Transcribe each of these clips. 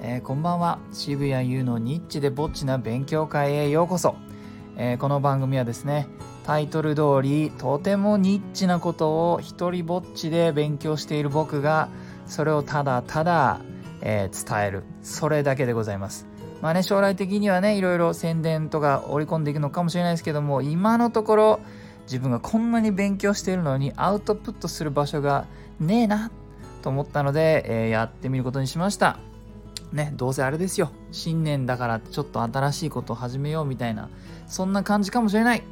えこんばんは。渋谷優のニッチでぼっちな勉強会へようこそ、えー、この番組はですねタイトル通りとてもニッチなことを一人ぼっちで勉強している僕がそれをただただ、えー、伝える。それだけでございます。まあね将来的にはねいろいろ宣伝とか織り込んでいくのかもしれないですけども今のところ自分がこんなに勉強しているのにアウトプットする場所がねえなと思ったので、えー、やってみることにしました。ね、どうせあれですよ。新年だからちょっと新しいことを始めようみたいな、そんな感じかもしれない。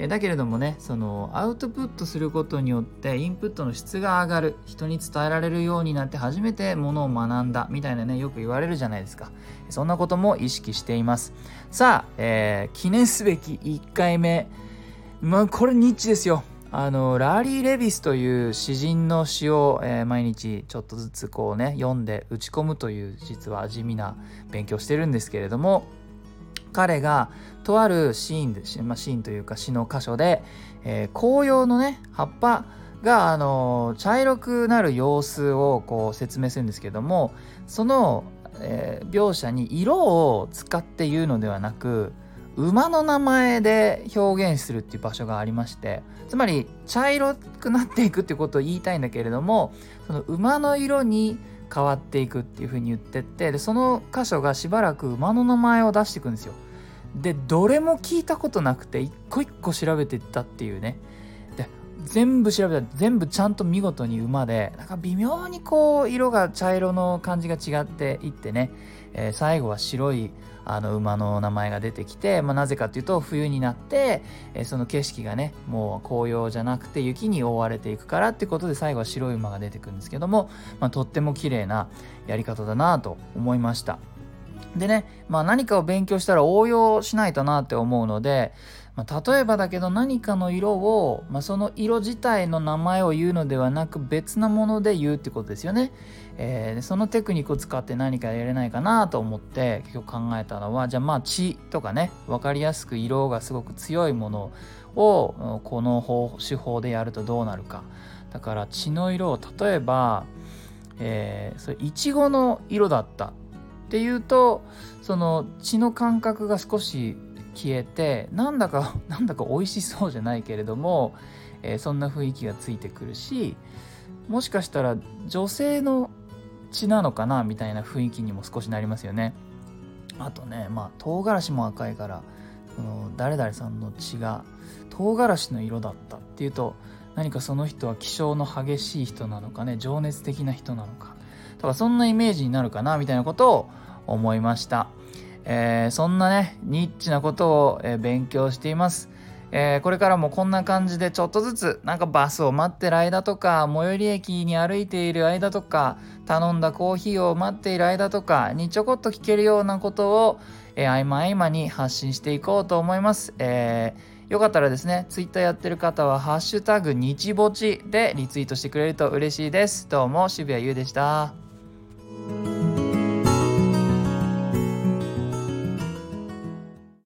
えだけれどもね、そのアウトプットすることによってインプットの質が上がる、人に伝えられるようになって初めてものを学んだみたいなね、よく言われるじゃないですか。そんなことも意識しています。さあ、えー、記念すべき1回目。まあ、これニッチですよ。あのラーリー・レビスという詩人の詩を、えー、毎日ちょっとずつこうね読んで打ち込むという実は地味な勉強してるんですけれども彼がとあるシーンで、まあ、シーンというか詩の箇所で、えー、紅葉のね葉っぱがあの茶色くなる様子をこう説明するんですけどもその、えー、描写に色を使って言うのではなく馬の名前で表現するっていう場所がありましてつまり茶色くなっていくってことを言いたいんだけれどもその馬の色に変わっていくっていうふうに言ってってでその箇所がしばらく馬の名前を出していくんですよ。でどれも聞いたことなくて一個一個調べていったっていうねで全部調べた全部ちゃんと見事に馬でなんか微妙にこう色が茶色の感じが違っていってね、えー、最後は白いあの馬の名前が出てきて、まあ、なぜかっていうと冬になって、えその景色がねもう紅葉じゃなくて雪に覆われていくからってことで最後は白い馬が出てくるんですけども、まあ、とっても綺麗なやり方だなと思いました。でね、まあ、何かを勉強したら応用しないとなって思うので、まあ、例えばだけど何かの色を、まあ、その色自体の名前を言うのではなく別なもので言うってことですよね。えー、そのテクニックを使って何かやれないかなと思って結局考えたのはじゃあまあ血とかね分かりやすく色がすごく強いものをこの方手法でやるとどうなるか。だから血の色を例えば、えー、それいちごの色だったっていうとその血の感覚が少し消えてなんだか なんだか美味しそうじゃないけれども、えー、そんな雰囲気がついてくるしもしかしたら女性の血なのかなみたいな雰囲気にも少しなりますよね。あとねまあ唐辛子も赤いからこの誰々さんの血が唐辛子の色だったっていうと何かその人は気性の激しい人なのかね情熱的な人なのかとかそんなイメージになるかなみたいなことを思いました。えー、そんなねニッチなことを、えー、勉強しています、えー、これからもこんな感じでちょっとずつなんかバスを待ってる間とか最寄り駅に歩いている間とか頼んだコーヒーを待っている間とかにちょこっと聞けるようなことを、え合間合間に発信していこうと思います、えよかったらですね、ツイッターやってる方は、ハッシュタグ日ぼちでリツイートしてくれると嬉しいです。どうも、渋谷優でした。